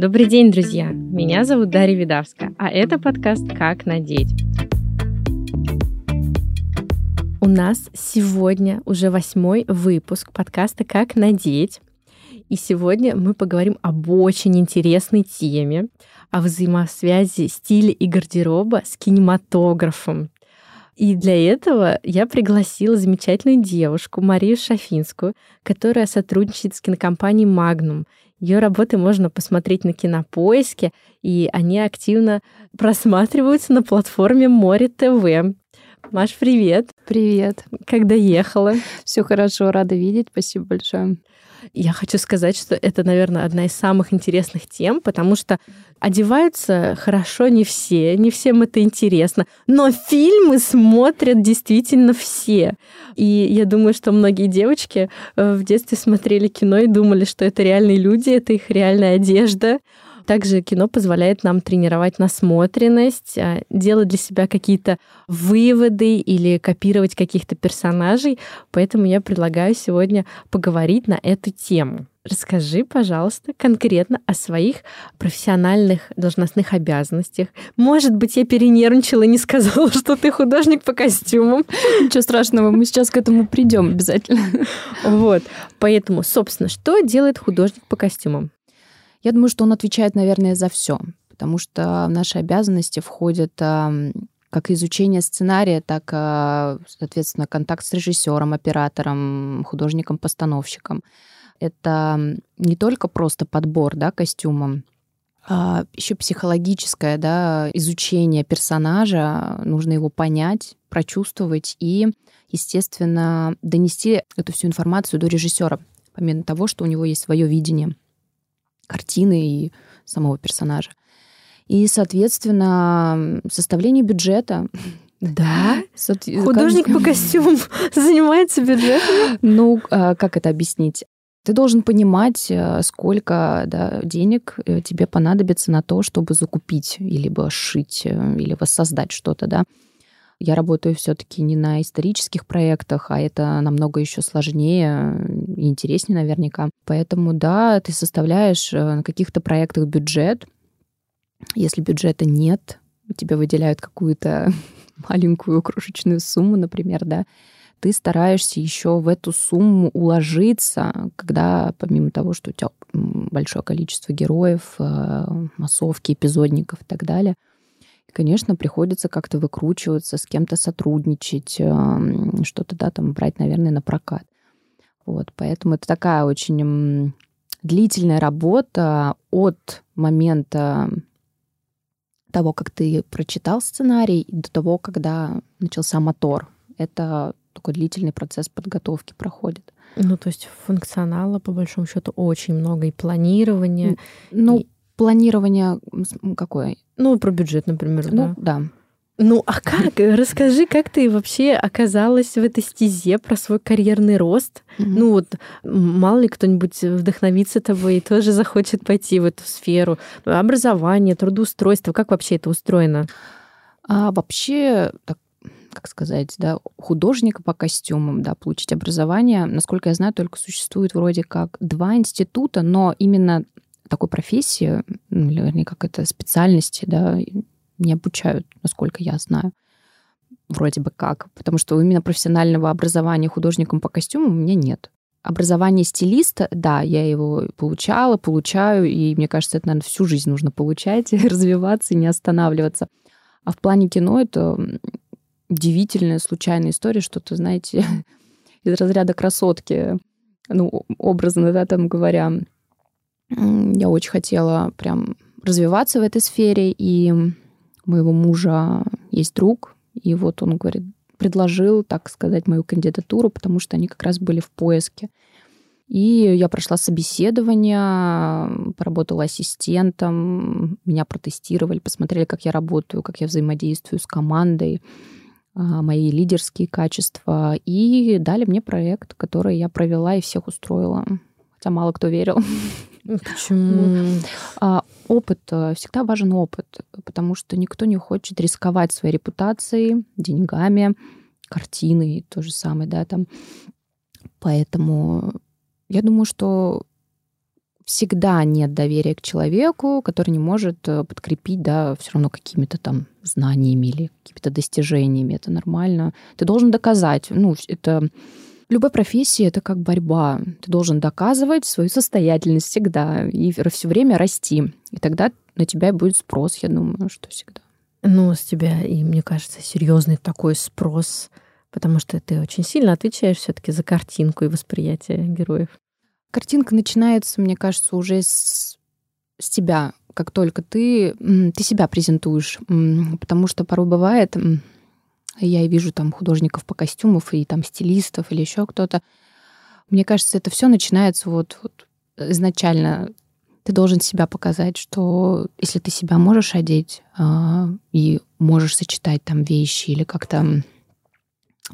Добрый день, друзья! Меня зовут Дарья Видавска, а это подкаст «Как надеть». У нас сегодня уже восьмой выпуск подкаста «Как надеть». И сегодня мы поговорим об очень интересной теме, о взаимосвязи стиля и гардероба с кинематографом. И для этого я пригласила замечательную девушку Марию Шафинскую, которая сотрудничает с кинокомпанией «Магнум». Ее работы можно посмотреть на Кинопоиске, и они активно просматриваются на платформе Море ТВ. Маш, привет. Привет. Когда ехала? Все хорошо, рада видеть. Спасибо большое. Я хочу сказать, что это, наверное, одна из самых интересных тем, потому что одеваются хорошо не все, не всем это интересно, но фильмы смотрят действительно все. И я думаю, что многие девочки э, в детстве смотрели кино и думали, что это реальные люди, это их реальная одежда. Также кино позволяет нам тренировать насмотренность, а, делать для себя какие-то выводы или копировать каких-то персонажей. Поэтому я предлагаю сегодня поговорить на эту тему. Расскажи, пожалуйста, конкретно о своих профессиональных должностных обязанностях. Может быть, я перенервничала и не сказала, что ты художник по костюмам. Ничего страшного, мы сейчас к этому придем обязательно. Вот. Поэтому, собственно, что делает художник по костюмам? Я думаю, что он отвечает, наверное, за все, потому что в наши обязанности входят как изучение сценария, так, а, соответственно, контакт с режиссером, оператором, художником-постановщиком. Это не только просто подбор да, костюма, а еще психологическое да, изучение персонажа. Нужно его понять, прочувствовать и, естественно, донести эту всю информацию до режиссера, помимо того, что у него есть свое видение картины и самого персонажа. И, соответственно, составление бюджета. Да? Художник по костюмам занимается бюджетом? Ну, а, как это объяснить? Ты должен понимать, э, сколько да, денег э, тебе понадобится на то, чтобы закупить, или сшить, э, или воссоздать что-то, да. Я работаю все-таки не на исторических проектах, а это намного еще сложнее и интереснее наверняка. Поэтому да, ты составляешь э, на каких-то проектах бюджет. Если бюджета нет, тебе выделяют какую-то маленькую крошечную сумму, например, да, ты стараешься еще в эту сумму уложиться, когда помимо того, что у тебя большое количество героев, э, массовки, эпизодников и так далее, конечно, приходится как-то выкручиваться, с кем-то сотрудничать, эм, что-то, да, там брать, наверное, на прокат. Вот, поэтому это такая очень длительная работа от момента того, как ты прочитал сценарий, до того, когда начался мотор. Это такой длительный процесс подготовки проходит. Ну, то есть функционала, по большому счету, очень много, и планирования. Ну, и... планирование какое? Ну, про бюджет, например, ну, да. Ну, а как? Расскажи, как ты вообще оказалась в этой стезе про свой карьерный рост? Mm-hmm. Ну вот, мало ли кто-нибудь вдохновится тобой и тоже захочет пойти в эту сферу. Образование, трудоустройство, как вообще это устроено? А вообще, так, как сказать, да, художника по костюмам, да, получить образование, насколько я знаю, только существует вроде как два института, но именно такой профессии, ну, или как это специальности, да, не обучают, насколько я знаю. Вроде бы как. Потому что именно профессионального образования художником по костюмам у меня нет. Образование стилиста, да, я его получала, получаю, и мне кажется, это, наверное, всю жизнь нужно получать, развиваться и не останавливаться. А в плане кино это удивительная, случайная история, что-то, знаете, из разряда красотки, ну, образно, да, там говоря, я очень хотела прям развиваться в этой сфере, и моего мужа есть друг, и вот он говорит, предложил, так сказать, мою кандидатуру, потому что они как раз были в поиске. И я прошла собеседование, поработала ассистентом, меня протестировали, посмотрели, как я работаю, как я взаимодействую с командой, а, мои лидерские качества, и дали мне проект, который я провела и всех устроила. Хотя мало кто верил. Почему? А, опыт, э, всегда важен опыт, потому что никто не хочет рисковать своей репутацией, деньгами, картиной, то же самое, да, там. Поэтому я думаю, что всегда нет доверия к человеку, который не может э, подкрепить, да, все равно какими-то там знаниями или какими-то достижениями. Это нормально. Ты должен доказать. Ну, это любой профессии это как борьба. Ты должен доказывать свою состоятельность всегда и все время расти. И тогда на тебя будет спрос, я думаю, что всегда. Ну, с тебя, и мне кажется, серьезный такой спрос, потому что ты очень сильно отвечаешь все-таки за картинку и восприятие героев. Картинка начинается, мне кажется, уже с, с тебя, как только ты, ты себя презентуешь. Потому что порой бывает, я вижу там художников по костюмов и там стилистов или еще кто-то. Мне кажется, это все начинается вот, вот изначально. Ты должен себя показать, что если ты себя можешь одеть э, и можешь сочетать там вещи или как-то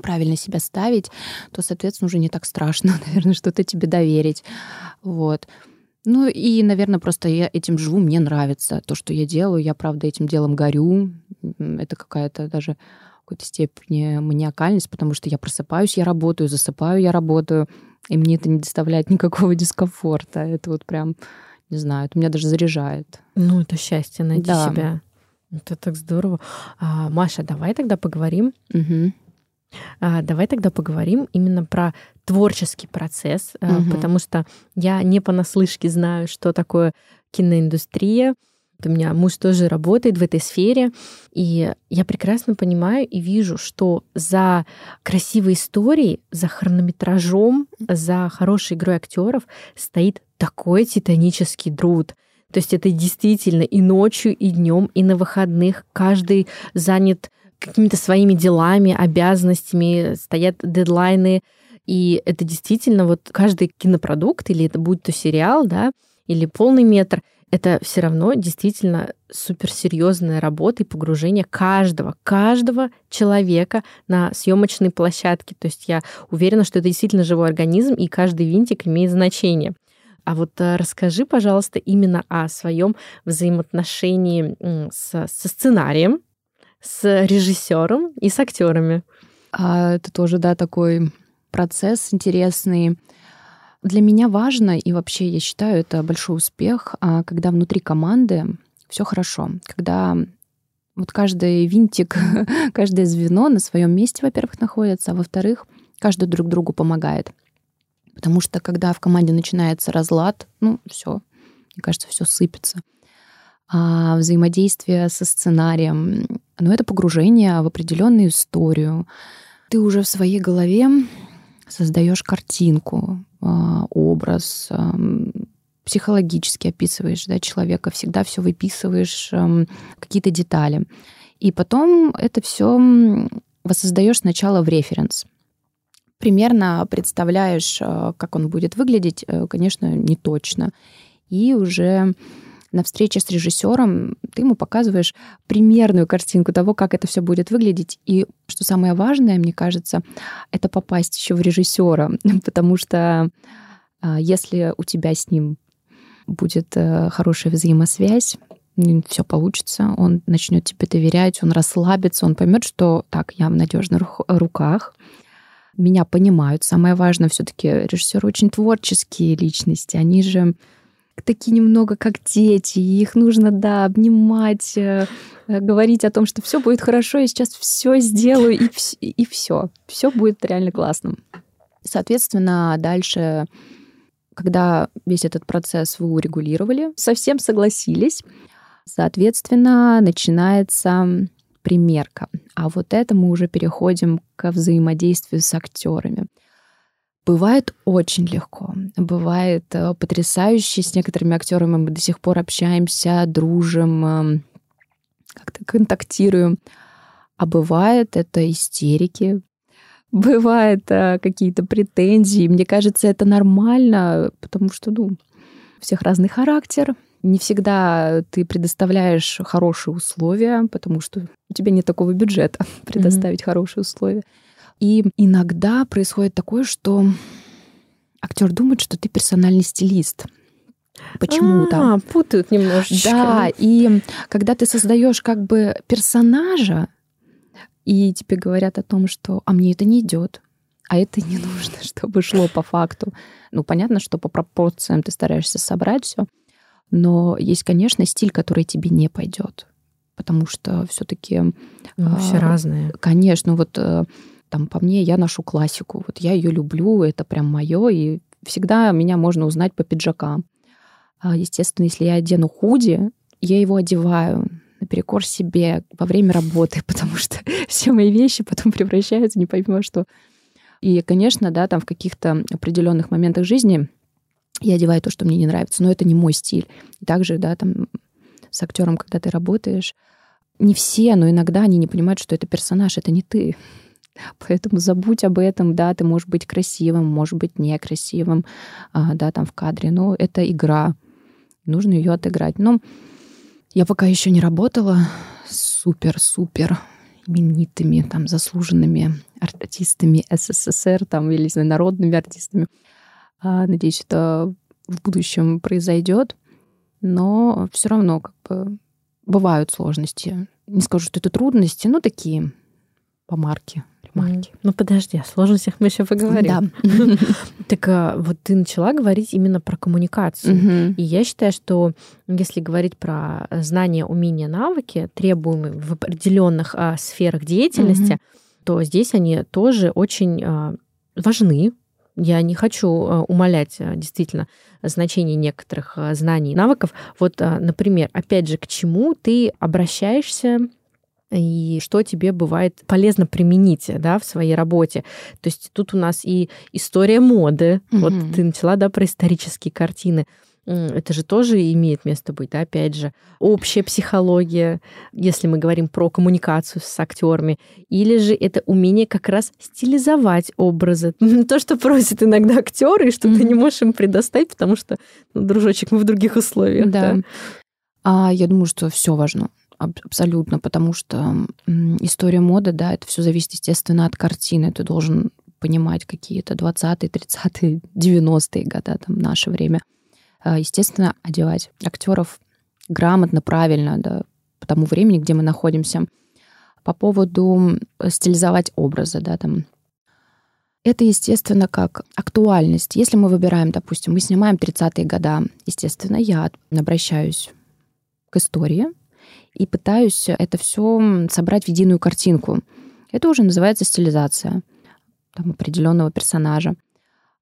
правильно себя ставить, то, соответственно, уже не так страшно, наверное, что-то тебе доверить. Вот. Ну и, наверное, просто я этим живу, мне нравится то, что я делаю. Я, правда, этим делом горю. Это какая-то даже какой-то степени маниакальность, потому что я просыпаюсь, я работаю, засыпаю, я работаю, и мне это не доставляет никакого дискомфорта. Это вот прям, не знаю, это меня даже заряжает. Ну, это счастье найти да. себя. Это так здорово. А, Маша, давай тогда поговорим угу. А, давай тогда поговорим именно про творческий процесс, угу. потому что я не понаслышке знаю, что такое киноиндустрия. У меня муж тоже работает в этой сфере, и я прекрасно понимаю и вижу, что за красивой историей, за хронометражом, за хорошей игрой актеров стоит такой титанический труд. То есть это действительно и ночью, и днем, и на выходных каждый занят какими-то своими делами, обязанностями, стоят дедлайны. И это действительно вот каждый кинопродукт, или это будет то сериал, да, или полный метр, это все равно действительно суперсерьезная работа и погружение каждого, каждого человека на съемочной площадке. То есть я уверена, что это действительно живой организм, и каждый винтик имеет значение. А вот э, расскажи, пожалуйста, именно о своем взаимоотношении со, сценарием, с режиссером и с актерами. А это тоже, да, такой процесс интересный. Для меня важно, и вообще я считаю, это большой успех, а, когда внутри команды все хорошо, когда вот каждый винтик, каждое звено на своем месте, во-первых, находится, а во-вторых, каждый друг другу помогает. Потому что когда в команде начинается разлад, ну, все, мне кажется, все сыпется а взаимодействие со сценарием, но это погружение в определенную историю. Ты уже в своей голове создаешь картинку, образ, психологически описываешь да, человека, всегда все выписываешь, какие-то детали. И потом это все воссоздаешь сначала в референс. Примерно представляешь, а, как он будет выглядеть, э, конечно, не точно. И уже на встрече с режиссером ты ему показываешь примерную картинку того, как это все будет выглядеть. И что самое важное, мне кажется, это попасть еще в режиссера, потому что а, если у тебя с ним будет э, хорошая взаимосвязь, все получится, он начнет тебе доверять, он расслабится, он поймет, что так, я в надежных руках, меня понимают. Самое важное, все-таки режиссеры очень творческие личности, они же такие немного как дети, и их нужно, да, обнимать, э, э, говорить о том, что все будет хорошо, я сейчас все сделаю, и, и все. Все будет реально классным. Соответственно, дальше, когда весь этот процесс вы урегулировали, совсем согласились, соответственно, начинается примерка. А вот это мы уже переходим к взаимодействию с актерами. Бывает очень легко, бывает э, потрясающе. С некоторыми актерами мы до сих пор общаемся, дружим, эм, как-то контактируем. А бывает это истерики, бывает э, какие-то претензии. Мне кажется, это нормально, потому что, ну, у всех разный характер. Не всегда ты предоставляешь хорошие условия, потому что у тебя нет такого бюджета предоставить mm-hmm. хорошие условия. И иногда происходит такое, что актер думает, что ты персональный стилист. Почему-то. А, путают немножечко. Да, и когда ты создаешь как бы персонажа, и тебе говорят о том, что а мне это не идет, а это не нужно, чтобы шло по факту. Ну, понятно, что по пропорциям ты стараешься собрать все, но есть, конечно, стиль, который тебе не пойдет, потому что все-таки ну, все а, разные. Конечно, вот э, там по мне я ношу классику, вот я ее люблю, это прям мое, и всегда меня можно узнать по пиджакам. А, естественно, если я одену худи, я его одеваю наперекор себе во время работы, потому что все мои вещи потом превращаются, не пойму что. И, конечно, да, там в каких-то определенных моментах жизни я одеваю то, что мне не нравится, но это не мой стиль. И также, да, там с актером, когда ты работаешь, не все, но иногда они не понимают, что это персонаж, это не ты. Поэтому забудь об этом, да, ты можешь быть красивым, может быть некрасивым, а, да, там в кадре, но это игра, нужно ее отыграть. Но я пока еще не работала супер-супер именитыми, там, заслуженными артистами СССР, там, или народными артистами. А, надеюсь, это в будущем произойдет, но все равно как бы бывают сложности. Не скажу, что это трудности, но такие по марке марки. Ну подожди, о сложностях мы еще поговорим. Да. Так а, вот ты начала говорить именно про коммуникацию. И я считаю, что если говорить про знания, умения, навыки, требуемые в определенных а, сферах деятельности, то здесь они тоже очень а, важны. Я не хочу умалять действительно значение некоторых знаний и навыков. Вот, например, опять же, к чему ты обращаешься и что тебе бывает полезно применить да, в своей работе. То есть тут у нас и история моды. Mm-hmm. Вот ты начала да, про исторические картины. Это же тоже имеет место быть, да, опять же. Общая психология, если мы говорим про коммуникацию с актерами, или же это умение как раз стилизовать образы. То, что просят иногда актеры, и что mm-hmm. ты не можешь им предоставить, потому что, ну, дружочек, мы в других условиях. Да. да. А я думаю, что все важно абсолютно, потому что история моды, да, это все зависит, естественно, от картины. Ты должен понимать какие-то 20-е, 30-е, 90-е года, там, наше время. А, естественно, одевать актеров грамотно, правильно, да, по тому времени, где мы находимся. По поводу стилизовать образы, да, там, это, естественно, как актуальность. Если мы выбираем, допустим, мы снимаем 30-е годы, естественно, я обращаюсь к истории, и пытаюсь это все собрать в единую картинку. Это уже называется стилизация там, определенного персонажа.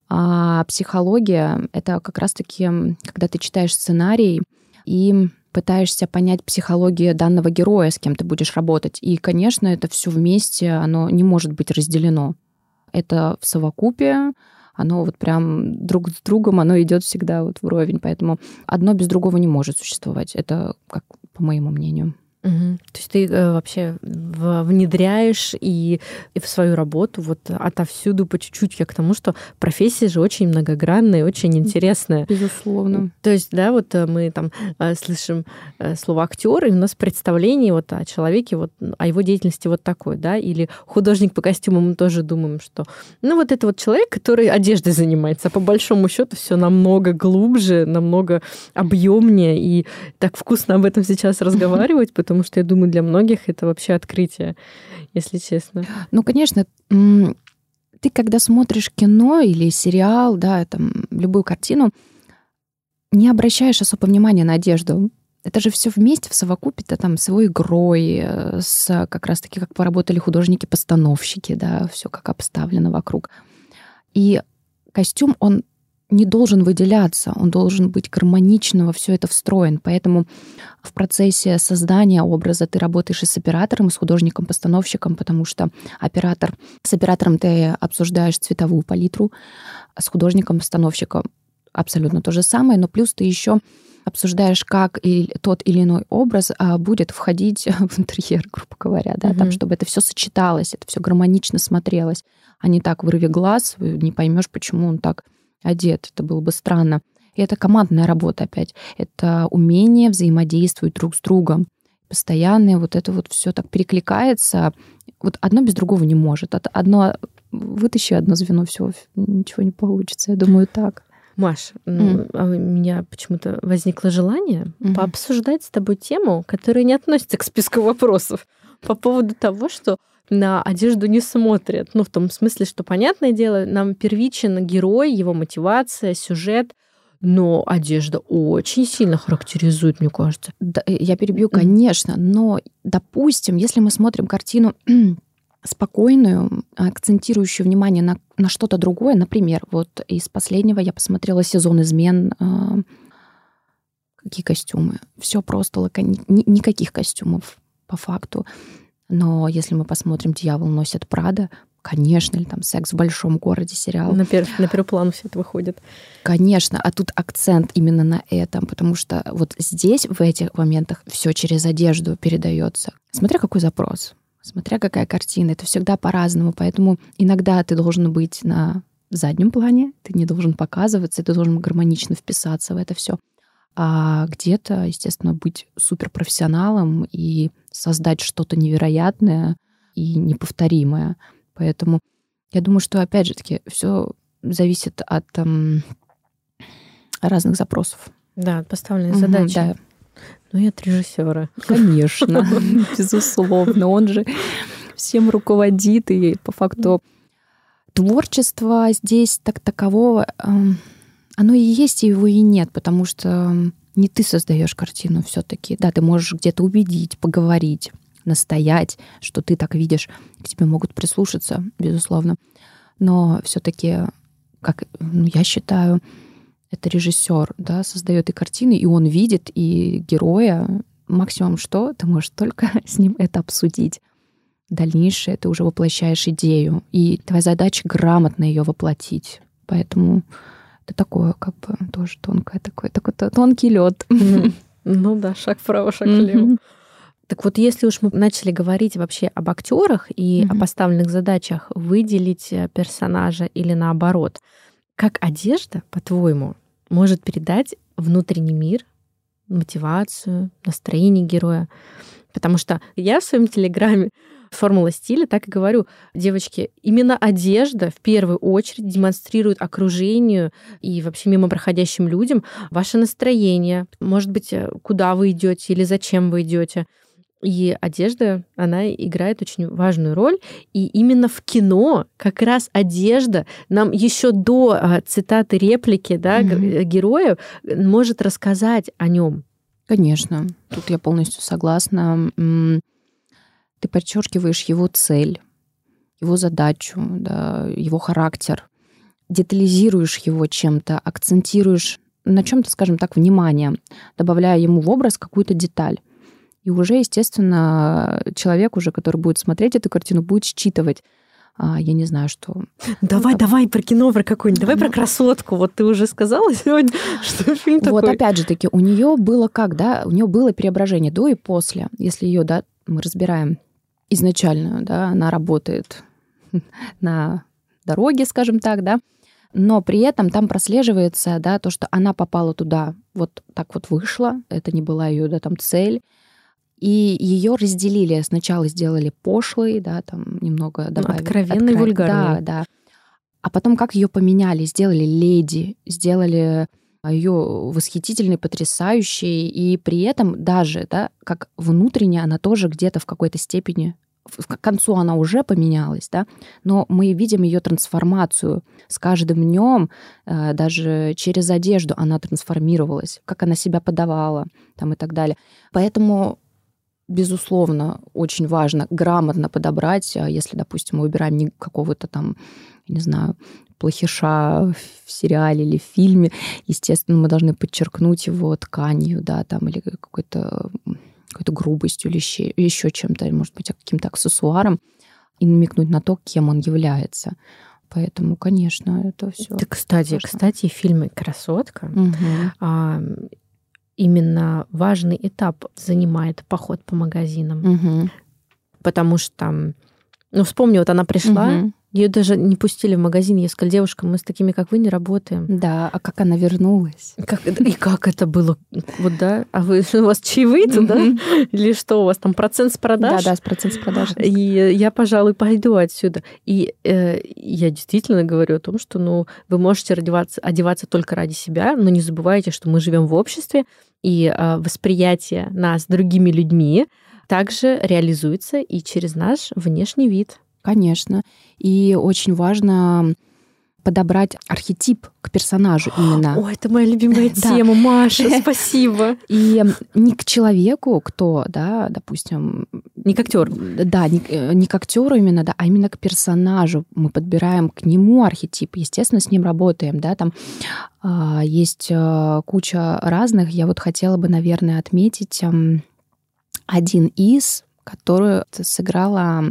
А психология — это как раз-таки, когда ты читаешь сценарий и пытаешься понять психологию данного героя, с кем ты будешь работать. И, конечно, это все вместе, оно не может быть разделено. Это в совокупе, оно вот прям друг с другом, оно идет всегда вот вровень. Поэтому одно без другого не может существовать. Это как по моему мнению. Угу. То есть ты э, вообще внедряешь и, и в свою работу вот отовсюду по чуть-чуть. Я к тому, что профессия же очень многогранная, очень интересная. Безусловно. То есть, да, вот э, мы там э, слышим э, слово актер, и у нас представление вот о человеке, вот о его деятельности вот такой, да, или художник по костюмам, мы тоже думаем, что, ну, вот это вот человек, который одеждой занимается, а по большому счету все намного глубже, намного объемнее, и так вкусно об этом сейчас разговаривать, потому потому что я думаю, для многих это вообще открытие, если честно. Ну, конечно, ты когда смотришь кино или сериал, да, там, любую картину, не обращаешь особо внимания на одежду. Это же все вместе в совокупе-то там с его игрой, э, с как раз-таки как поработали художники-постановщики, да, все как обставлено вокруг. И костюм, он не должен выделяться, он должен быть гармонично во все это встроен. Поэтому в процессе создания образа ты работаешь и с оператором, и с художником-постановщиком, потому что оператор, с оператором ты обсуждаешь цветовую палитру, а с художником-постановщиком абсолютно то же самое, но плюс ты еще обсуждаешь, как и тот или иной образ а, будет входить в интерьер, грубо говоря, да, mm-hmm. там, чтобы это все сочеталось, это все гармонично смотрелось, а не так вырви глаз, не поймешь, почему он так одет. Это было бы странно. И это командная работа опять. Это умение взаимодействовать друг с другом. Постоянное вот это вот все так перекликается. Вот одно без другого не может. Одно вытащи одно звено, все, ничего не получится. Я думаю, так. Маш, mm. у меня почему-то возникло желание mm-hmm. пообсуждать с тобой тему, которая не относится к списку вопросов. По поводу того, что на одежду не смотрят. Ну, в том смысле, что, понятное дело, нам первичен герой, его мотивация, сюжет, но одежда очень сильно характеризует, мне кажется. Да, э, я перебью, конечно, но, допустим, если мы смотрим картину спокойную, акцентирующую внимание на, на что-то другое, например, вот из последнего я посмотрела сезон измен, э, какие костюмы, все просто лакони... никаких костюмов по факту. Но если мы посмотрим «Дьявол носит Прада», конечно, или там «Секс в большом городе» сериал. На, пер... на первый план все это выходит. Конечно, а тут акцент именно на этом, потому что вот здесь, в этих моментах, все через одежду передается. Смотря какой запрос, смотря какая картина, это всегда по-разному, поэтому иногда ты должен быть на заднем плане, ты не должен показываться, ты должен гармонично вписаться в это все а где-то, естественно, быть суперпрофессионалом и создать что-то невероятное и неповторимое. Поэтому я думаю, что, опять же таки, все зависит от эм, разных запросов. Да, от поставленной задачи. Да. Ну и от режиссера. Конечно, безусловно. Он же всем руководит, и по факту творчество здесь так такового эм, оно и есть, и его и нет, потому что не ты создаешь картину все-таки. Да, ты можешь где-то убедить, поговорить, настоять, что ты так видишь, к тебе могут прислушаться, безусловно. Но все-таки, как ну, я считаю, это режиссер, да, создает и картины, и он видит, и героя. Максимум что? Ты можешь только с ним это обсудить. Дальнейшее ты уже воплощаешь идею, и твоя задача грамотно ее воплотить. Поэтому это такое, как бы, тоже тонкое такое, такой тонкий лед. Ну да, шаг вправо, шаг влево. Так вот, если уж мы начали говорить вообще об актерах и о поставленных задачах выделить э, персонажа или наоборот, как одежда, по-твоему, может передать внутренний мир, мотивацию, настроение героя? Потому что я в своем телеграме формула стиля, так и говорю, девочки, именно одежда в первую очередь демонстрирует окружению и вообще мимо проходящим людям ваше настроение, может быть, э, куда вы идете или зачем вы идете. И одежда, она играет очень важную роль. И именно в кино как раз одежда нам еще до а, цитаты реплики да, mm-hmm. героев может рассказать о нем. Конечно, тут я полностью согласна. Ты подчеркиваешь его цель, его задачу, да, его характер, детализируешь его чем-то, акцентируешь на чем-то, скажем так, внимание, добавляя ему в образ какую-то деталь. И уже, естественно, человек уже, который будет смотреть эту картину, будет считывать, а, я не знаю, что... Давай, ну, давай про кино, про какую-нибудь, давай ну, про красотку. Вот ты уже сказала сегодня, что фильм такой. Вот опять же таки, у нее было как, да, у нее было преображение до и после. Если ее, да, мы разбираем изначально, да, она работает на дороге, скажем так, да, но при этом там прослеживается, да, то, что она попала туда, вот так вот вышла, это не была ее, да, там цель, и ее разделили. Сначала сделали пошлой, да, там немного ну, добавили. Откровенный, откров... вульгарный. Да, да. А потом как ее поменяли, сделали леди, сделали ее восхитительной, потрясающей, и при этом даже, да, как внутренне она тоже где-то в какой-то степени к концу она уже поменялась, да, но мы видим ее трансформацию. С каждым днем э, даже через одежду она трансформировалась, как она себя подавала там и так далее. Поэтому безусловно, очень важно грамотно подобрать, а если, допустим, мы выбираем не какого-то там, не знаю, плохиша в сериале или в фильме, естественно, мы должны подчеркнуть его тканью, да, там, или какой-то какой-то грубостью или еще, еще чем-то, может быть, каким-то аксессуаром, и намекнуть на то, кем он является. Поэтому, конечно, это все. Да, кстати, важно. кстати, в фильме Красотка угу. а, именно важный этап занимает поход по магазинам. Угу. Потому что ну, вспомни, вот она пришла, угу. Ее даже не пустили в магазин. Я сказала, девушка, мы с такими, как вы, не работаем. Да, а как она вернулась? Как, и как это было? Вот, да? А вы, у вас чаевые туда? Или что, у вас там процент с продаж? Да, да, с процент с продаж. И я, пожалуй, пойду отсюда. И э, я действительно говорю о том, что, ну, вы можете одеваться, одеваться только ради себя, но не забывайте, что мы живем в обществе, и э, восприятие нас другими людьми, также реализуется и через наш внешний вид. Конечно. И очень важно подобрать архетип к персонажу именно. О, это моя любимая тема, Маша, спасибо. И не к человеку, кто, да, допустим... Не к актеру. Да, не, э, не к актеру именно, да, а именно к персонажу. Мы подбираем к нему архетип, естественно, с ним работаем, да, там а, есть а, куча разных. Я вот хотела бы, наверное, отметить а, один из, которую сыграла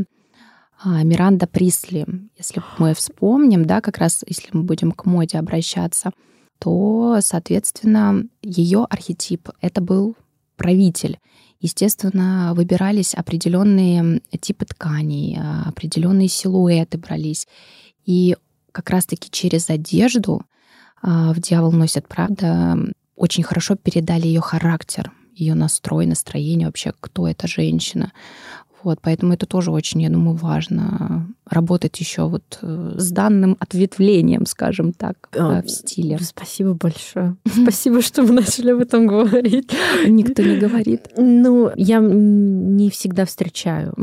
Миранда Присли, если мы вспомним, да, как раз если мы будем к моде обращаться, то, соответственно, ее архетип — это был правитель. Естественно, выбирались определенные типы тканей, а, определенные силуэты брались. И как раз-таки через одежду а, в «Дьявол носит правда» очень хорошо передали ее характер, ее настрой, настроение вообще, кто эта женщина. Вот, поэтому это тоже очень, я думаю, важно работать еще вот э, с данным ответвлением, скажем так, а, в стиле. Спасибо большое. Спасибо, что мы начали об этом говорить. Никто не говорит. Ну, я не всегда встречаю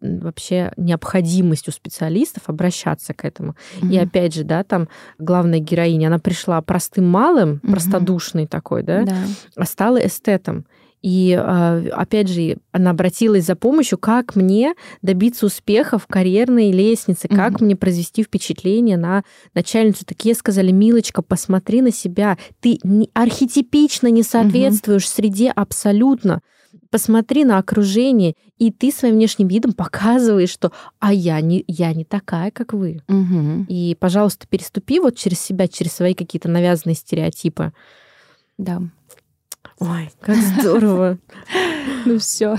вообще необходимость у специалистов обращаться к этому. И опять же, да, там главная героиня, она пришла простым малым, простодушной такой, да, а стала эстетом. И а, опять же, она обратилась за помощью, как мне добиться успеха в карьерной лестнице, как mm-hmm. мне произвести впечатление на начальницу. Такие сказали, Милочка, посмотри на себя, ты не, архетипично не соответствуешь mm-hmm. среде абсолютно. Посмотри на окружение, и ты своим внешним видом показываешь, что а я не, я не такая, как вы. Угу. И, пожалуйста, переступи вот через себя, через свои какие-то навязанные стереотипы. Да. Ой, как здорово. Ну все.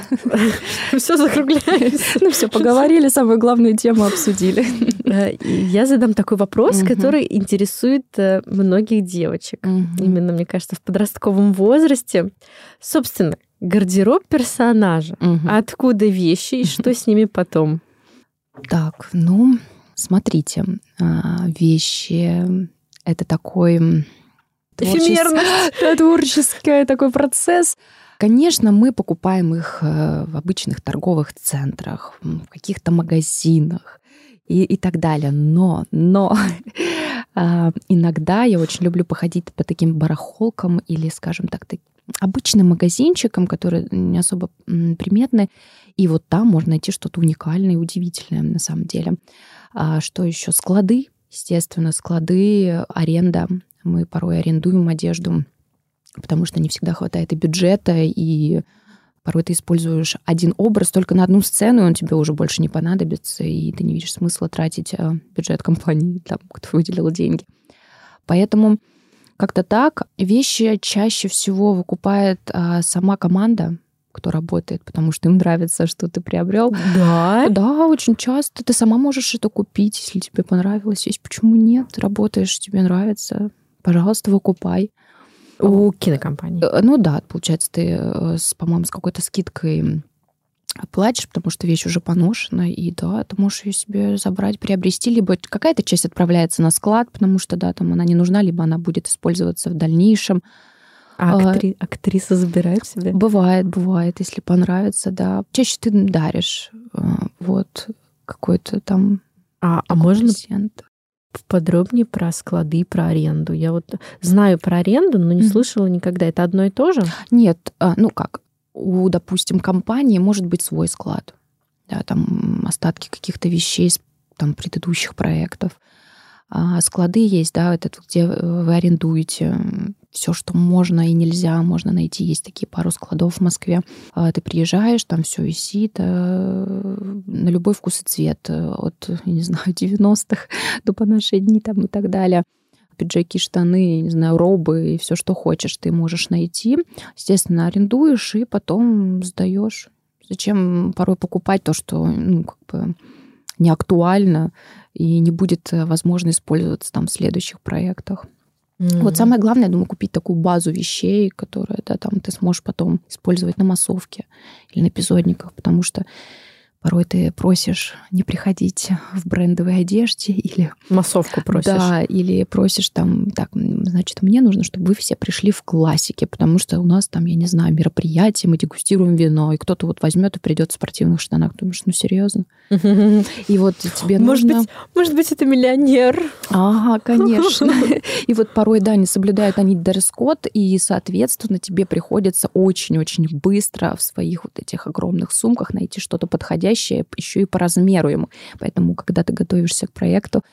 Все закругляется. Ну все, поговорили, самую главную тему обсудили. Э, я задам такой вопрос, который интересует э, многих девочек. Именно, мне кажется, в подростковом возрасте. Собственно, гардероб персонажа. Откуда вещи и что с ними потом? Так, ну, смотрите, а, вещи — это такой Эфемерность. Творческий такой процесс. Конечно, мы покупаем их э, в обычных торговых центрах, в каких-то магазинах и, и так далее. Но, но а, иногда я очень люблю походить по таким барахолкам или, скажем так, так обычным магазинчикам, которые не особо приметны, и вот там можно найти что-то уникальное и удивительное на самом деле. А что еще? Склады, естественно, склады, аренда мы порой арендуем одежду, потому что не всегда хватает и бюджета, и порой ты используешь один образ только на одну сцену, и он тебе уже больше не понадобится, и ты не видишь смысла тратить а, бюджет компании, там, кто выделил деньги. Поэтому как-то так вещи чаще всего выкупает а, сама команда, кто работает, потому что им нравится, что ты приобрел. Да? Да, очень часто. Ты сама можешь это купить, если тебе понравилась вещь. Почему нет? Работаешь, тебе нравится пожалуйста, выкупай. У кинокомпании. Э, ну да, получается, ты, э, по-моему, с какой-то скидкой платишь, потому что вещь уже поношена, и да, ты можешь ее себе забрать, приобрести, либо какая-то часть отправляется на склад, потому что, да, там она не нужна, либо она будет использоваться в дальнейшем. А актри... а, актриса забирает себе? Бывает, бывает, если понравится, да. Чаще ты даришь э, вот какой-то там а, а можно процент подробнее про склады, про аренду. Я вот знаю про аренду, но не слышала никогда. Это одно и то же? Нет, а, ну как, у, допустим, компании может быть свой склад. Да, там остатки каких-то вещей с там, предыдущих проектов. А склады есть, да, это где вы арендуете все, что можно и нельзя, можно найти. Есть такие пару складов в Москве. А ты приезжаешь, там все висит э, на любой вкус и цвет. Э, от, не знаю, 90-х до по наши дни там и так далее пиджаки, штаны, не знаю, робы и все, что хочешь, ты можешь найти. Естественно, арендуешь и потом сдаешь. Зачем порой покупать то, что ну, как бы не актуально и не будет э, возможно использоваться там в следующих проектах. Mm-hmm. Вот самое главное, я думаю, купить такую базу вещей, которые да, там ты сможешь потом использовать на массовке или на эпизодниках, потому что порой ты просишь не приходить в брендовой одежде или... Массовку просишь. Да, или просишь там, так, значит, мне нужно, чтобы вы все пришли в классике, потому что у нас там, я не знаю, мероприятие, мы дегустируем вино, и кто-то вот возьмет и придет в спортивных штанах. Думаешь, ну серьезно? И вот тебе может нужно... Быть, может быть, это миллионер. Ага, конечно. И вот порой, да, не соблюдают они дресс-код, и, соответственно, тебе приходится очень-очень быстро в своих вот этих огромных сумках найти что-то подходящее, подходящее еще и по размеру ему. Поэтому, когда ты готовишься к проекту,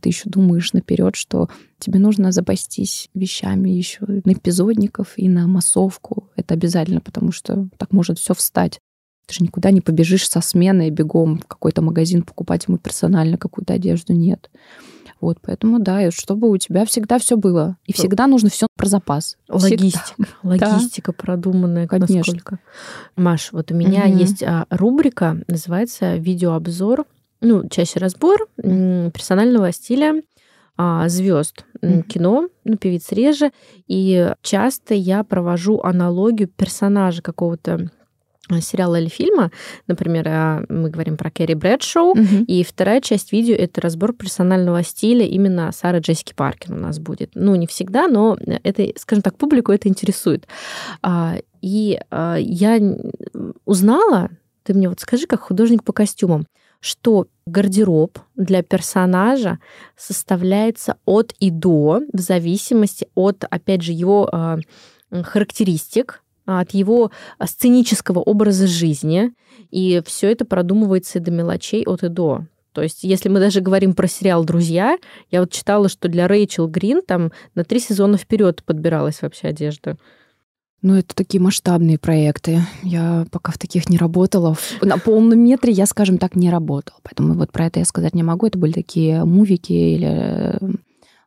ты еще думаешь наперед, что тебе нужно запастись вещами еще на эпизодников и на массовку. Это обязательно, потому что так может все встать. Ты же никуда не побежишь со сменой бегом в какой-то магазин покупать ему персонально какую-то одежду. Нет. Вот, поэтому, да, и чтобы у тебя всегда все было. И всегда нужно все про запас. Логистика. Всегда. Логистика да. продуманная. Конечно. Насколько. Маш, вот у меня угу. есть а, рубрика, называется «Видеообзор», ну, чаще разбор персонального стиля а, звезд mm-hmm. кино, ну, певиц реже, и часто я провожу аналогию персонажа какого-то сериала или фильма, например, а, мы говорим про Кэрри Брэдшоу, угу. и вторая часть видео — это разбор персонального стиля именно Сары Джессики Паркер у нас будет. Ну, не всегда, но это, скажем так, публику это интересует. А, и а, я узнала, ты мне вот скажи, как художник по костюмам, что гардероб для персонажа составляется от и до, в зависимости от, опять же, его характеристик, от его сценического образа жизни. И все это продумывается до мелочей от и до. То есть, если мы даже говорим про сериал «Друзья», я вот читала, что для Рэйчел Грин там на три сезона вперед подбиралась вообще одежда. Ну, это такие масштабные проекты. Я пока в таких не работала. На полном метре я, скажем так, не работала. Поэтому вот про это я сказать не могу. Это были такие мувики или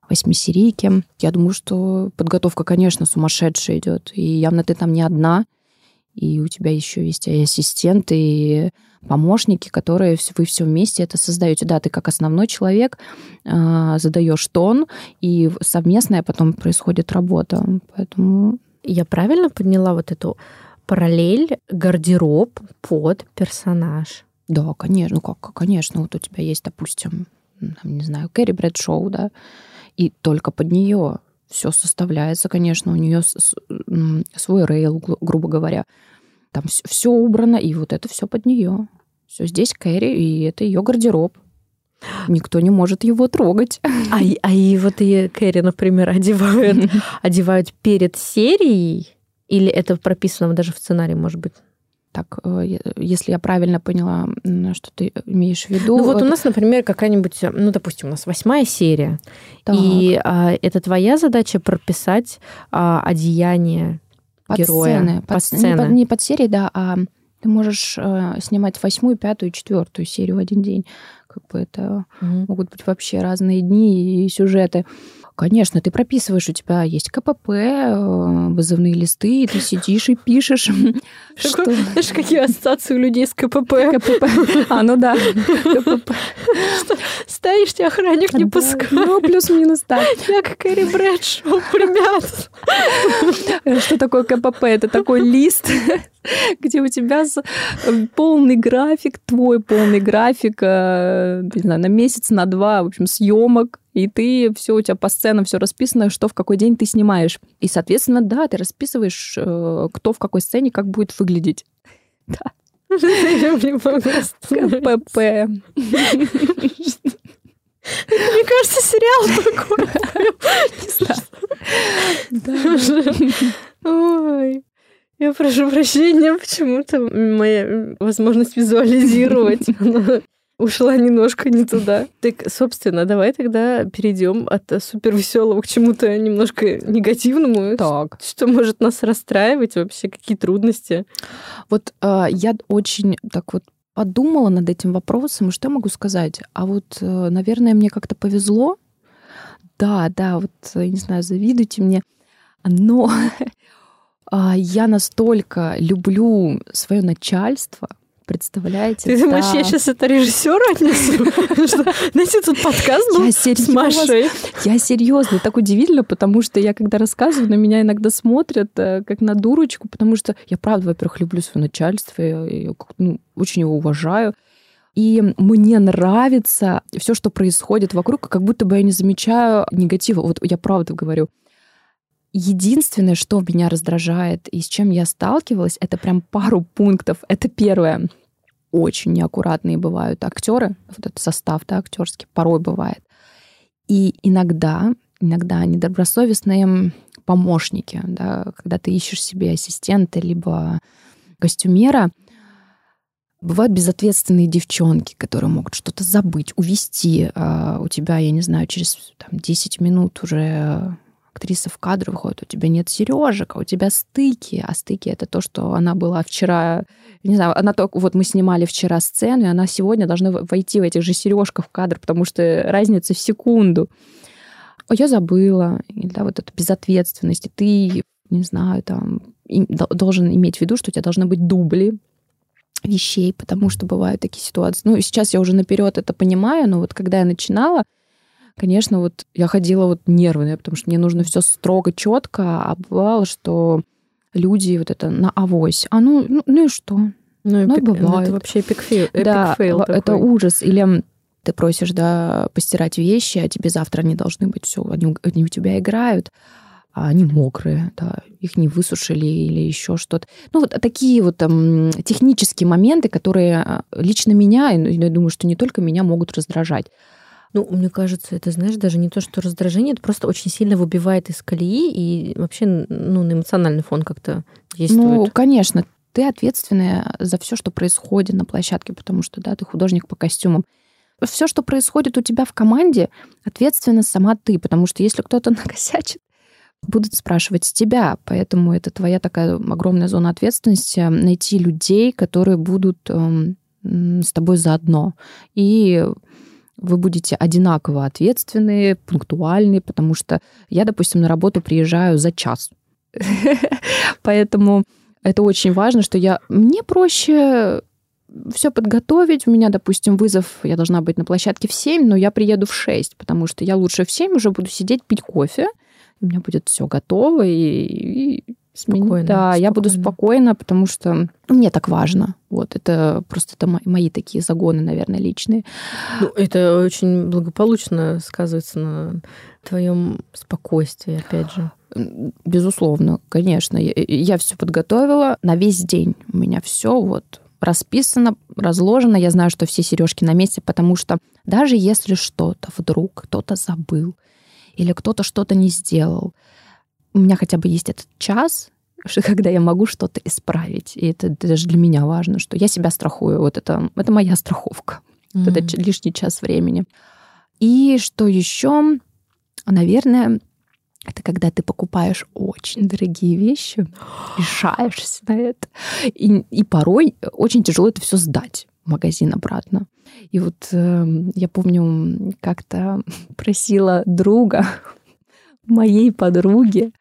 восьмисерийки. Я думаю, что подготовка, конечно, сумасшедшая идет. И явно ты там не одна. И у тебя еще есть и ассистенты, и помощники, которые вы все вместе это создаете. Да, ты как основной человек э, задаешь тон, и совместная потом происходит работа. Поэтому я правильно поняла вот эту параллель гардероб под персонаж? Да, конечно. Ну как, конечно. Вот у тебя есть, допустим, не знаю, Кэрри Брэдшоу, да, и только под нее все составляется, конечно, у нее свой рейл, грубо говоря. Там все убрано, и вот это все под нее. Все здесь Кэрри, и это ее гардероб. Никто не может его трогать. А, а и вот и Кэрри, например, одевают, одевают перед серией, или это прописано даже в сценарии, может быть? Так, э, если я правильно поняла, что ты имеешь в виду. Ну вот у нас, например, какая-нибудь, ну, допустим, у нас восьмая серия, так. и а, это твоя задача прописать а, одеяние под героя. Сцены. Под, под сцены. Не, под, не под серии, да, а ты можешь э, снимать восьмую, пятую, четвертую серию в один день. Как бы это угу. могут быть вообще разные дни и сюжеты. Конечно, ты прописываешь, у тебя есть КПП, э, вызывные листы, и ты сидишь и пишешь. Что? Знаешь, какие ассоциации у людей с КПП? КПП. А, ну да. КПП. Стоишь, тебя охранник не пускает. Ну, плюс-минус так. Я как Эри Брэдшоу, ребят. Что такое КПП? Это такой лист, где у тебя э, полный график, твой полный график, э, не знаю, на месяц, на два, в общем, съемок, и ты все у тебя по сценам все расписано, что в какой день ты снимаешь. И, соответственно, да, ты расписываешь, э, кто в какой сцене как будет выглядеть. Да. КПП. Мне кажется, сериал такой. Ой. Я прошу прощения, почему-то моя возможность визуализировать ушла немножко не туда. Так, собственно, давай тогда перейдем от супер веселого к чему-то немножко негативному. Так. Что может нас расстраивать вообще, какие трудности? Вот э, я очень так вот подумала над этим вопросом, и что я могу сказать? А вот, э, наверное, мне как-то повезло. Да, да, вот, не знаю, завидуйте мне. Но а, я настолько люблю свое начальство, представляете? Ты думаешь, я сейчас это режиссеру отнесу? Знаете, тут подкаст был с Машей. Я серьезно, так удивительно, потому что я, когда рассказываю, на меня иногда смотрят э, как на дурочку, потому что я, правда, во-первых, люблю свое начальство, я ну, очень его уважаю. И мне нравится все, что происходит вокруг, как будто бы я не замечаю негатива. Вот я правда говорю. Единственное, что меня раздражает и с чем я сталкивалась, это прям пару пунктов. Это первое. Очень неаккуратные бывают актеры, вот этот состав да, актерский порой бывает. И иногда, иногда недобросовестные помощники, да, когда ты ищешь себе ассистента либо костюмера, Бывают безответственные девчонки, которые могут что-то забыть, увести. А у тебя, я не знаю, через там, 10 минут уже актриса в кадр выходит, у тебя нет сережек, а у тебя стыки. А стыки это то, что она была вчера, не знаю, она только, вот мы снимали вчера сцену, и она сегодня должна войти в этих же сережках в кадр, потому что разница в секунду. А я забыла. Да, вот эта безответственность. И ты, не знаю, там, должен иметь в виду, что у тебя должны быть дубли, вещей, потому что бывают такие ситуации. Ну, сейчас я уже наперед это понимаю, но вот когда я начинала, конечно, вот я ходила вот нервная, потому что мне нужно все строго, четко, а бывало, что люди вот это на авось. А ну, ну, ну и что? Ну, и ну, пик, бывает. Ну, это вообще epic fail. Да, это ужас. Или ты просишь, да, постирать вещи, а тебе завтра они должны быть все, они, они у тебя играют а они мокрые, да, их не высушили или еще что-то. Ну, вот такие вот там технические моменты, которые а, лично меня, и я думаю, что не только меня могут раздражать. Ну, мне кажется, это, знаешь, даже не то, что раздражение, это просто очень сильно выбивает из колеи и вообще ну, на эмоциональный фон как-то действует. Ну, конечно, ты ответственная за все, что происходит на площадке, потому что, да, ты художник по костюмам. Все, что происходит у тебя в команде, ответственна сама ты, потому что если кто-то накосячит, будут спрашивать с тебя, поэтому это твоя такая огромная зона ответственности найти людей, которые будут э, с тобой заодно. И вы будете одинаково ответственные, пунктуальные, потому что я, допустим, на работу приезжаю за час. Поэтому это очень важно, что я... Мне проще все подготовить. У меня, допустим, вызов, я должна быть на площадке в 7, но я приеду в 6, потому что я лучше в 7 уже буду сидеть, пить кофе, у меня будет все готово, и, и спокойно, да, спокойно. я буду спокойно, потому что мне так важно. Вот это просто это мои такие загоны, наверное, личные. Ну, это очень благополучно сказывается на твоем спокойствии, опять же. Безусловно, конечно. Я, я все подготовила на весь день. У меня все вот расписано, разложено. Я знаю, что все сережки на месте, потому что даже если что-то вдруг кто-то забыл, или кто-то что-то не сделал. У меня хотя бы есть этот час, когда я могу что-то исправить. И это даже для меня важно, что я себя страхую. Вот это, это моя страховка. Mm-hmm. Вот это лишний час времени. И что еще, наверное, это когда ты покупаешь очень дорогие вещи, решаешься на это. И, и порой очень тяжело это все сдать в магазин обратно. И вот э, я помню, как-то просила друга моей подруги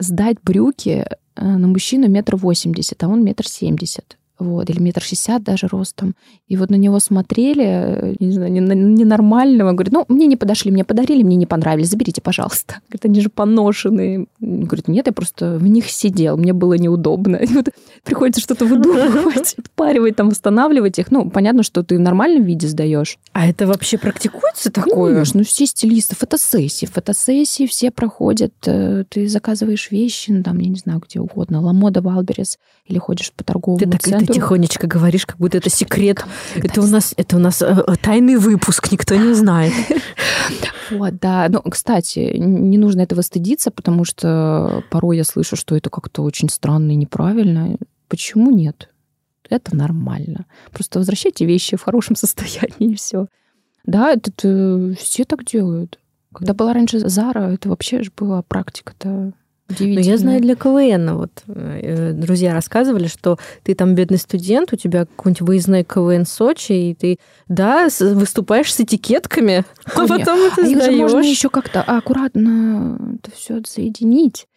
сдать брюки э, на мужчину метр восемьдесят, а он метр семьдесят вот, или метр шестьдесят даже ростом. И вот на него смотрели, э, не знаю, ненормального. Говорит, ну, мне не подошли, мне подарили, мне не понравились, заберите, пожалуйста. Говорит, они же поношенные. Говорит, нет, я просто в них сидел, мне было неудобно. И вот приходится что-то выдумывать, отпаривать, там, восстанавливать их. Ну, понятно, что ты в нормальном виде сдаешь. А это вообще практикуется такое? Конечно, ну, все стилисты, фотосессии. Фотосессии все проходят. Э, ты заказываешь вещи, ну, там, я не знаю, где угодно. Lamoda, Wildberries, или ходишь по торговому ты так, центру тихонечко говоришь, как будто это секрет. Это у нас, это у нас э, э, тайный выпуск, никто не знает. Вот, да. Ну, кстати, не нужно этого стыдиться, потому что порой я слышу, что это как-то очень странно и неправильно. Почему нет? Это нормально. Просто возвращайте вещи в хорошем состоянии и все. Да, это, это все так делают. Когда была раньше Зара, это вообще же была практика-то но я знаю для КВН, вот э, друзья рассказывали, что ты там бедный студент, у тебя какой-нибудь выездной КВН Сочи, и ты, да, выступаешь с этикетками, а потом это а сдаешь. же можно еще как-то аккуратно это все соединить.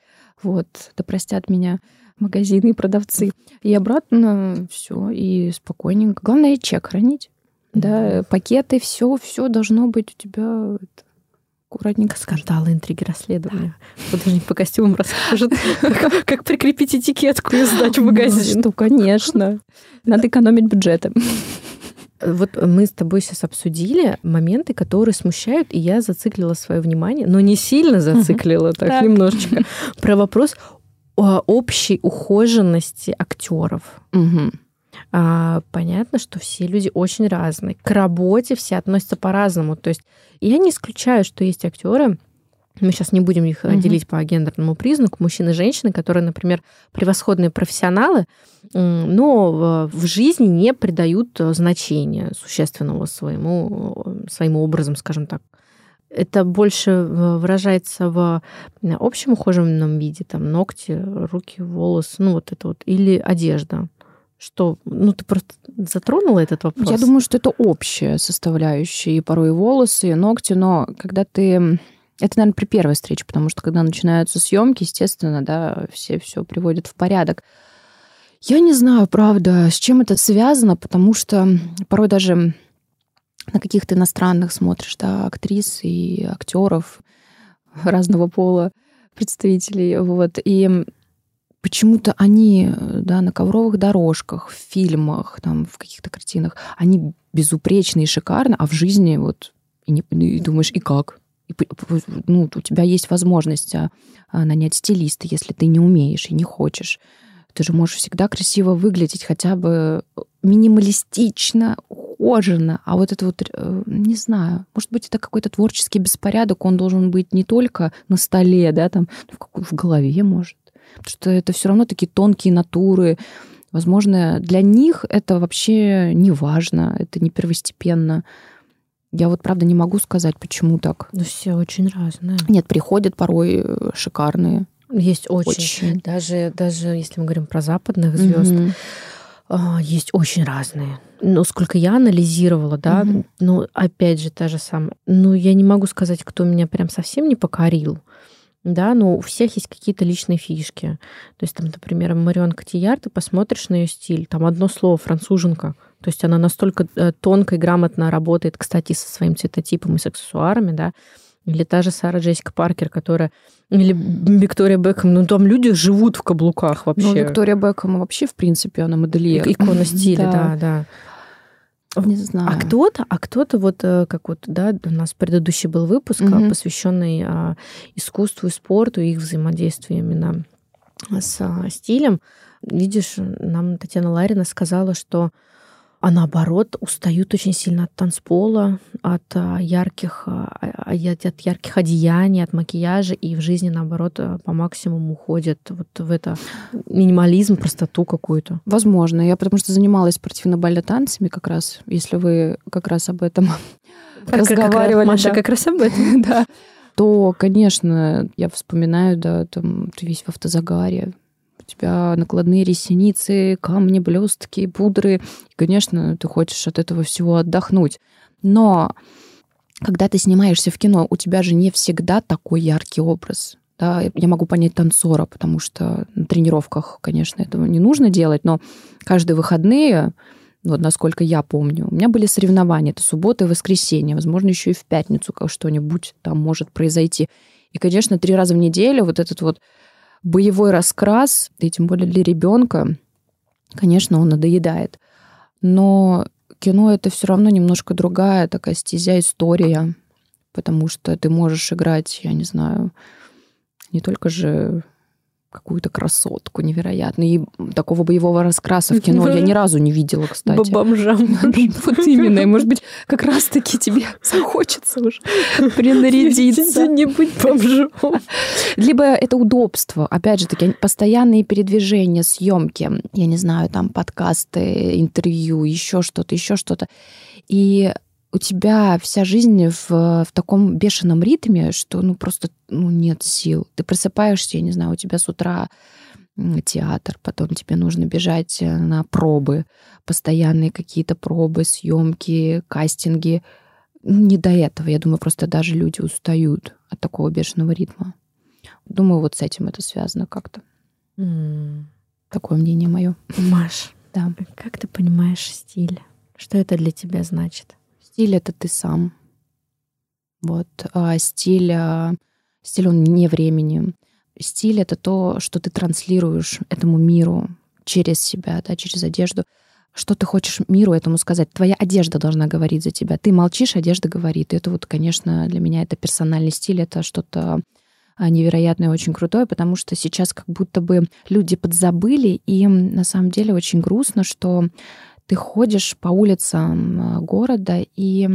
Вот, да простят меня магазины и продавцы. И обратно все, и спокойненько. Главное, чек хранить. Да, пакеты, все, все должно быть у тебя аккуратненько. Скандалы, интриги, расследования. Художник по костюмам расскажет, как прикрепить этикетку и сдать в ну, магазин. Что, конечно. Надо экономить бюджеты. Вот мы с тобой сейчас обсудили моменты, которые смущают, и я зациклила свое внимание, но не сильно зациклила, так, так немножечко, про вопрос общей ухоженности актеров. Угу. А, понятно, что все люди очень разные. К работе все относятся по-разному. То есть я не исключаю, что есть актеры, мы сейчас не будем их угу. делить по гендерному признаку, мужчины и женщины, которые, например, превосходные профессионалы, но в жизни не придают значения существенного своему, своим образом, скажем так. Это больше выражается в общем ухоженном виде, там ногти, руки, волосы, ну вот это вот, или одежда. Что, ну ты просто затронула этот вопрос? Я думаю, что это общая составляющая, и порой и волосы, и ногти, но когда ты... Это, наверное, при первой встрече, потому что когда начинаются съемки, естественно, да, все все приводят в порядок. Я не знаю, правда, с чем это связано, потому что порой даже на каких-то иностранных смотришь, да, актрис и актеров разного пола представителей, вот, и почему-то они, да, на ковровых дорожках, в фильмах, там, в каких-то картинах, они безупречны и шикарны, а в жизни вот и, не, и думаешь, и как? И, ну, у тебя есть возможность а, а, нанять стилиста, если ты не умеешь и не хочешь. Ты же можешь всегда красиво выглядеть, хотя бы минималистично, ухоженно. А вот это вот, э, не знаю, может быть, это какой-то творческий беспорядок, он должен быть не только на столе, да, там, в, в голове, может. Потому что это все равно такие тонкие натуры. Возможно, для них это вообще не важно, это не первостепенно. Я вот, правда, не могу сказать, почему так. Ну, все очень разные. Нет, приходят порой э, шикарные. Есть очень. очень. Даже, даже если мы говорим про западных звезд, mm-hmm. есть очень разные. Но сколько я анализировала, да, mm-hmm. ну, опять же, та же самая. Ну, я не могу сказать, кто меня прям совсем не покорил да, но у всех есть какие-то личные фишки. То есть там, например, Марион Котияр, ты посмотришь на ее стиль, там одно слово «француженка», то есть она настолько э, тонко и грамотно работает, кстати, со своим цветотипом и с аксессуарами, да, или та же Сара Джессика Паркер, которая... Или Виктория Бекхэм. Ну, там люди живут в каблуках вообще. Ну, Виктория Бекхэм вообще, в принципе, она модельер. Икона стиля, да, да. Не знаю. А кто-то, а кто-то вот э, как вот, да, у нас предыдущий был выпуск, угу. посвященный а, искусству и спорту, их взаимодействию именно с а, стилем. Видишь, нам Татьяна Ларина сказала, что а наоборот устают очень сильно от танцпола, от а, ярких, а, а, от ярких одеяний, от макияжа, и в жизни, наоборот, по максимуму уходят вот в это минимализм, простоту какую-то. Возможно. Я потому что занималась спортивно-бальными танцами как раз, если вы как раз об этом разговаривали. Маша как раз об этом. Да то, конечно, я вспоминаю, да, там ты весь в автозагаре, тебя накладные ресницы, камни, блестки, пудры. И, конечно, ты хочешь от этого всего отдохнуть. Но когда ты снимаешься в кино, у тебя же не всегда такой яркий образ. Да, я могу понять танцора, потому что на тренировках, конечно, этого не нужно делать, но каждые выходные, вот насколько я помню, у меня были соревнования, это суббота и воскресенье, возможно, еще и в пятницу что-нибудь там может произойти. И, конечно, три раза в неделю вот этот вот боевой раскрас, и тем более для ребенка, конечно, он надоедает. Но кино это все равно немножко другая такая стезя история, потому что ты можешь играть, я не знаю, не только же какую-то красотку невероятную. И такого боевого раскраса в кино я ни разу не видела, кстати. Бомжам. Вот именно. И, может быть, как раз-таки тебе захочется уже принарядиться. Не быть бомжом. Либо это удобство. Опять же таки, постоянные передвижения, съемки. Я не знаю, там подкасты, интервью, еще что-то, еще что-то. И у тебя вся жизнь в, в таком бешеном ритме, что ну просто ну, нет сил. Ты просыпаешься, я не знаю, у тебя с утра театр, потом тебе нужно бежать э, на пробы, постоянные какие-то пробы, съемки, кастинги. Ну, не до этого. Я думаю, просто даже люди устают от такого бешеного ритма. Думаю, вот с этим это связано как-то. Mm. Такое мнение мое. Маш, Да. как ты понимаешь стиль? Что это для тебя значит? Стиль это ты сам. Вот. А стиль, а, стиль он не времени. Стиль это то, что ты транслируешь этому миру через себя, да, через одежду. Что ты хочешь миру этому сказать? Твоя одежда должна говорить за тебя. Ты молчишь, одежда говорит. И это вот, конечно, для меня это персональный стиль, это что-то а, невероятное, очень крутое, потому что сейчас как будто бы люди подзабыли, и на самом деле очень грустно, что ты ходишь по улицам а, города и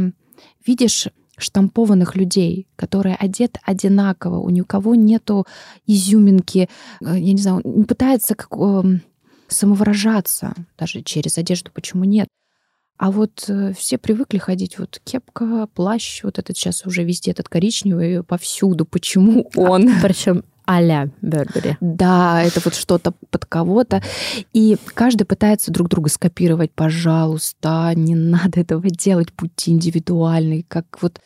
видишь штампованных людей, которые одеты одинаково, у никого нету изюминки, э, я не знаю, не пытается как, эм, самовыражаться даже через одежду, почему нет? А вот э, все привыкли ходить вот кепка, плащ, вот этот сейчас уже везде этот коричневый повсюду. Почему он? Причем а-ля Бербери. Да, это вот что-то под кого-то. И каждый пытается друг друга скопировать. Пожалуйста, не надо этого делать, будьте индивидуальны. Как вот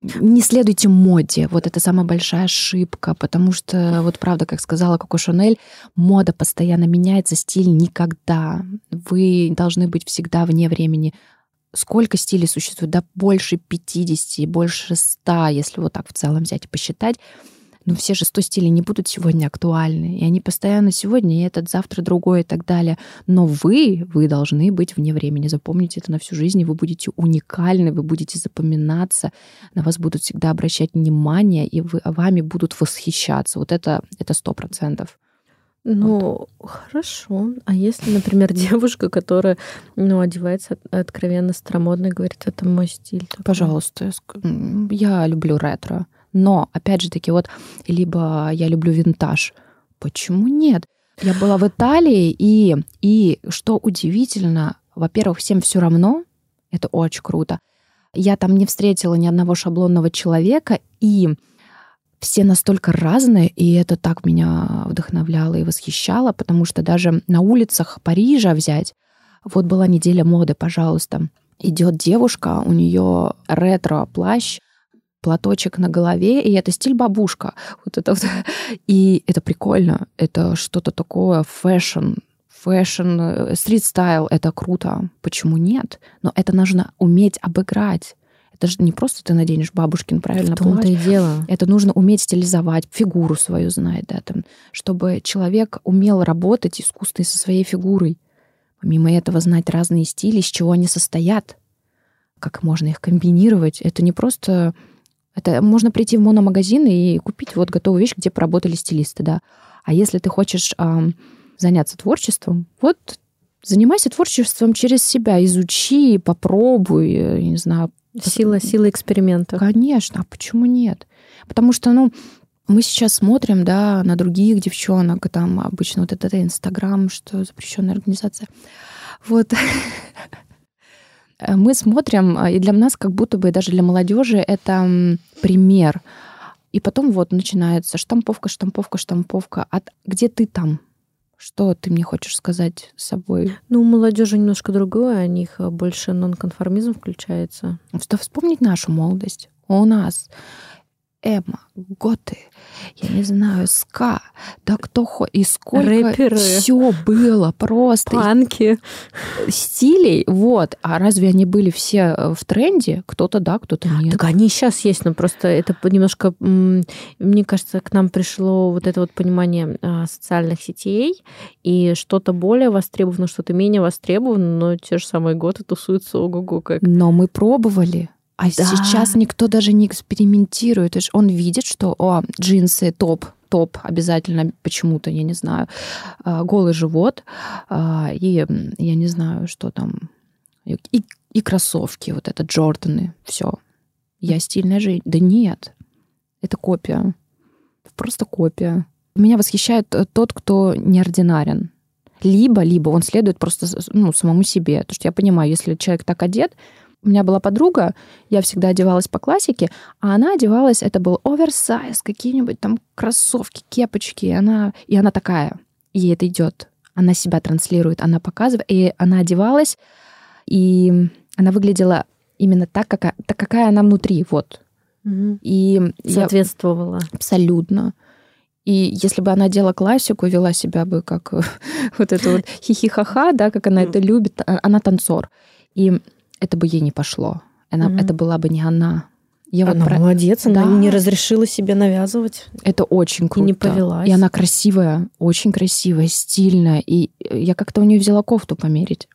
не следуйте моде. Вот это самая большая ошибка, потому что, вот правда, как сказала Коко Шанель, мода постоянно меняется, стиль никогда. Вы должны быть всегда вне времени. Сколько стилей существует? Да больше 50, больше 100, если вот так в целом взять и посчитать. Но все же 100 стилей не будут сегодня актуальны. И они постоянно сегодня, и этот завтра другой и так далее. Но вы, вы должны быть вне времени. Запомните это на всю жизнь, и вы будете уникальны, вы будете запоминаться, на вас будут всегда обращать внимание, и вы, вами будут восхищаться. Вот это это сто процентов. Ну, хорошо. А если, например, девушка, которая ну, одевается от- откровенно старомодно и говорит, это мой стиль. такой». Пожалуйста, я люблю ретро. Но, опять же таки, вот, либо я люблю винтаж. Почему нет? Я была в Италии, и, и что удивительно, во-первых, всем все равно, это очень круто. Я там не встретила ни одного шаблонного человека, и все настолько разные, и это так меня вдохновляло и восхищало, потому что даже на улицах Парижа взять, вот была неделя моды, пожалуйста, идет девушка, у нее ретро-плащ, платочек на голове, и это стиль бабушка. Вот это вот. И это прикольно. Это что-то такое fashion, fashion, э, street style. Это круто. Почему нет? Но это нужно уметь обыграть. Это же не просто ты наденешь бабушкин, правильно, В том-то и дело. Это нужно уметь стилизовать, фигуру свою знать, да, там, чтобы человек умел работать искусственно со своей фигурой. Помимо этого знать разные стили, из чего они состоят, как можно их комбинировать. Это не просто... Это можно прийти в мономагазин и купить вот готовую вещь, где поработали стилисты, да. А если ты хочешь ам, заняться творчеством, вот занимайся творчеством через себя, изучи, попробуй, э, я не знаю, Сила, сила эксперимента. Конечно, а почему нет? Потому что, ну, мы сейчас смотрим, да, на других девчонок, там обычно вот это Инстаграм, что запрещенная организация. Вот. Мы смотрим, а, и для нас как будто бы даже для молодежи это пример. И потом вот начинается штамповка, штамповка, штамповка. А т- где ты там? Что ты мне хочешь сказать с собой? Ну, у молодежи немножко другое, у них э, больше нонконформизм включается. Что вспомнить нашу молодость. У нас Эма, Готы, я не знаю, Ска, да кто хоть, и сколько Рэперы. все было просто Панки. стилей, вот. А разве они были все э, в тренде? Кто-то да, кто-то нет. Так они сейчас есть, но просто это немножко, мне кажется, к нам пришло вот это вот понимание а, социальных сетей, и что-то более востребовано, что-то менее востребовано, но те же самые готы тусуются ого-го как. Но мы пробовали. А Да. сейчас никто даже не экспериментирует. То есть Он видит, что о, джинсы топ, топ обязательно почему-то, я не знаю, а, голый живот, а, и я не знаю, что там, и, и кроссовки, вот это Джорданы, все. Я стильная жизнь. Да нет, это копия. Просто копия. Меня восхищает э, тот, кто неординарен. Либо, либо он следует просто ну, самому себе. Потому что я понимаю, если человек так одет, у меня была подруга, я всегда одевалась по классике, а она одевалась, это был оверсайз, какие-нибудь там кроссовки, кепочки, и она, и она такая, ей это идет. Она себя транслирует, она показывает, и она одевалась, и она выглядела именно так, какая, так, какая она внутри, вот. И я- Соответствовала. абсолютно. И если бы она одела классику, вела себя бы как вот это вот хихихаха, да, как она это любит, а, она танцор. И это бы ей не пошло. Она, mm-hmm. Это была бы не она. Я она вот про... молодец, она да. не разрешила себе навязывать. Это очень круто. И не повелась. И она красивая, очень красивая, стильная. И я как-то у нее взяла кофту померить.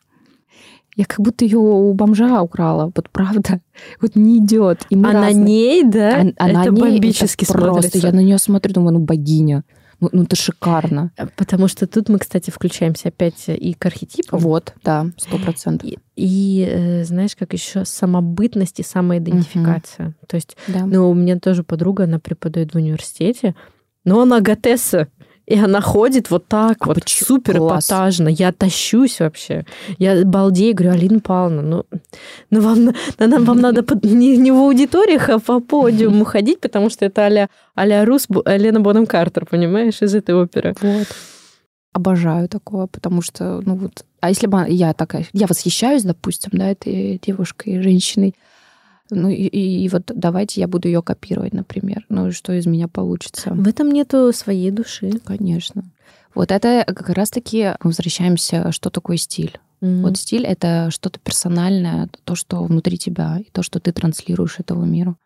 Я как будто ее у бомжа украла, вот правда. Вот не идет. И а разные. на ней, да? А, это ней бомбически это просто. Я на нее смотрю, думаю, ну богиня. Ну, ну, это шикарно. Потому что тут мы, кстати, включаемся опять и к архетипам. Вот, да, сто процентов. И, и э, знаешь, как еще самобытность и самоидентификация. Угу. То есть, да. ну, у меня тоже подруга, она преподает в университете, но она готесса. И она ходит вот так а вот, почему? супер эпатажно. Я тащусь вообще. Я балдею, говорю, Алина Павловна, ну, ну вам, нам, вам надо не, не в аудиториях, а по подиуму ходить, потому что это а-ля, а Рус, Лена Бонем Картер, понимаешь, из этой оперы. Вот. Обожаю такого, потому что, ну вот, а если бы я такая, я восхищаюсь, допустим, да, этой девушкой, женщиной, ну и, и, и вот давайте я буду ее копировать, например. Ну и что из меня получится? В этом нету своей души. Конечно. Вот это как раз-таки возвращаемся, что такое стиль. Mm-hmm. Вот стиль это что-то персональное, то, что внутри тебя, и то, что ты транслируешь этому миру.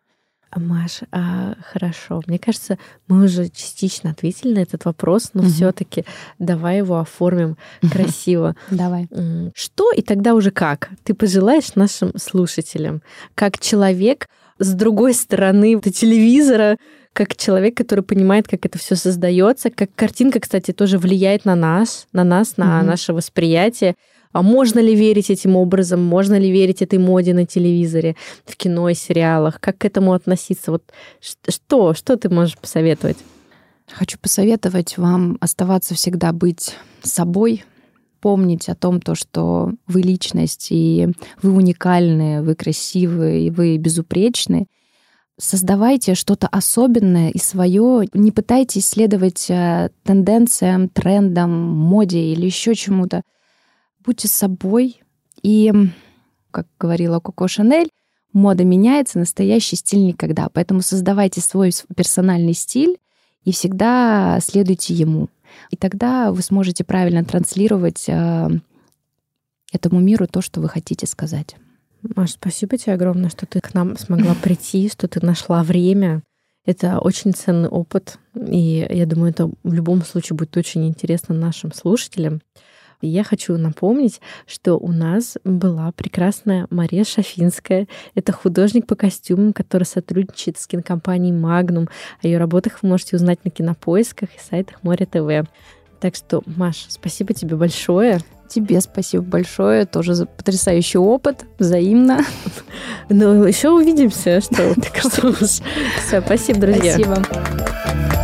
Маш, а, хорошо. Мне кажется, мы уже частично ответили на этот вопрос, но угу. все-таки давай его оформим красиво. Давай. Что и тогда уже как? Ты пожелаешь нашим слушателям, как человек с другой стороны телевизора, как человек, который понимает, как это все создается, как картинка, кстати, тоже влияет на нас, на нас, на угу. наше восприятие. А можно ли верить этим образом? Можно ли верить этой моде на телевизоре, в кино и сериалах? Как к этому относиться? Вот что, что ты можешь посоветовать? Хочу посоветовать вам оставаться всегда быть собой, помнить о том, то, что вы личность, и вы уникальны, вы красивые, и вы безупречны. Создавайте что-то особенное и свое. Не пытайтесь следовать э, тенденциям, трендам, моде или еще чему-то будьте собой. И, как говорила Коко Шанель, мода меняется, настоящий стиль никогда. Поэтому создавайте свой персональный стиль и всегда следуйте ему. И тогда вы сможете правильно транслировать э, этому миру то, что вы хотите сказать. Маш, спасибо тебе огромное, что ты к нам смогла прийти, что ты нашла время. Это очень ценный опыт, и я думаю, это в любом случае будет очень интересно нашим слушателям. Я хочу напомнить, что у нас была прекрасная Мария Шафинская. Это художник по костюмам, который сотрудничает с кинокомпанией «Магнум». О ее работах вы можете узнать на кинопоисках и сайтах Море ТВ. Так что, Маш, спасибо тебе большое. Тебе спасибо большое, тоже за потрясающий опыт, взаимно. Ну, еще увидимся, что. Все, спасибо, друзья. Спасибо.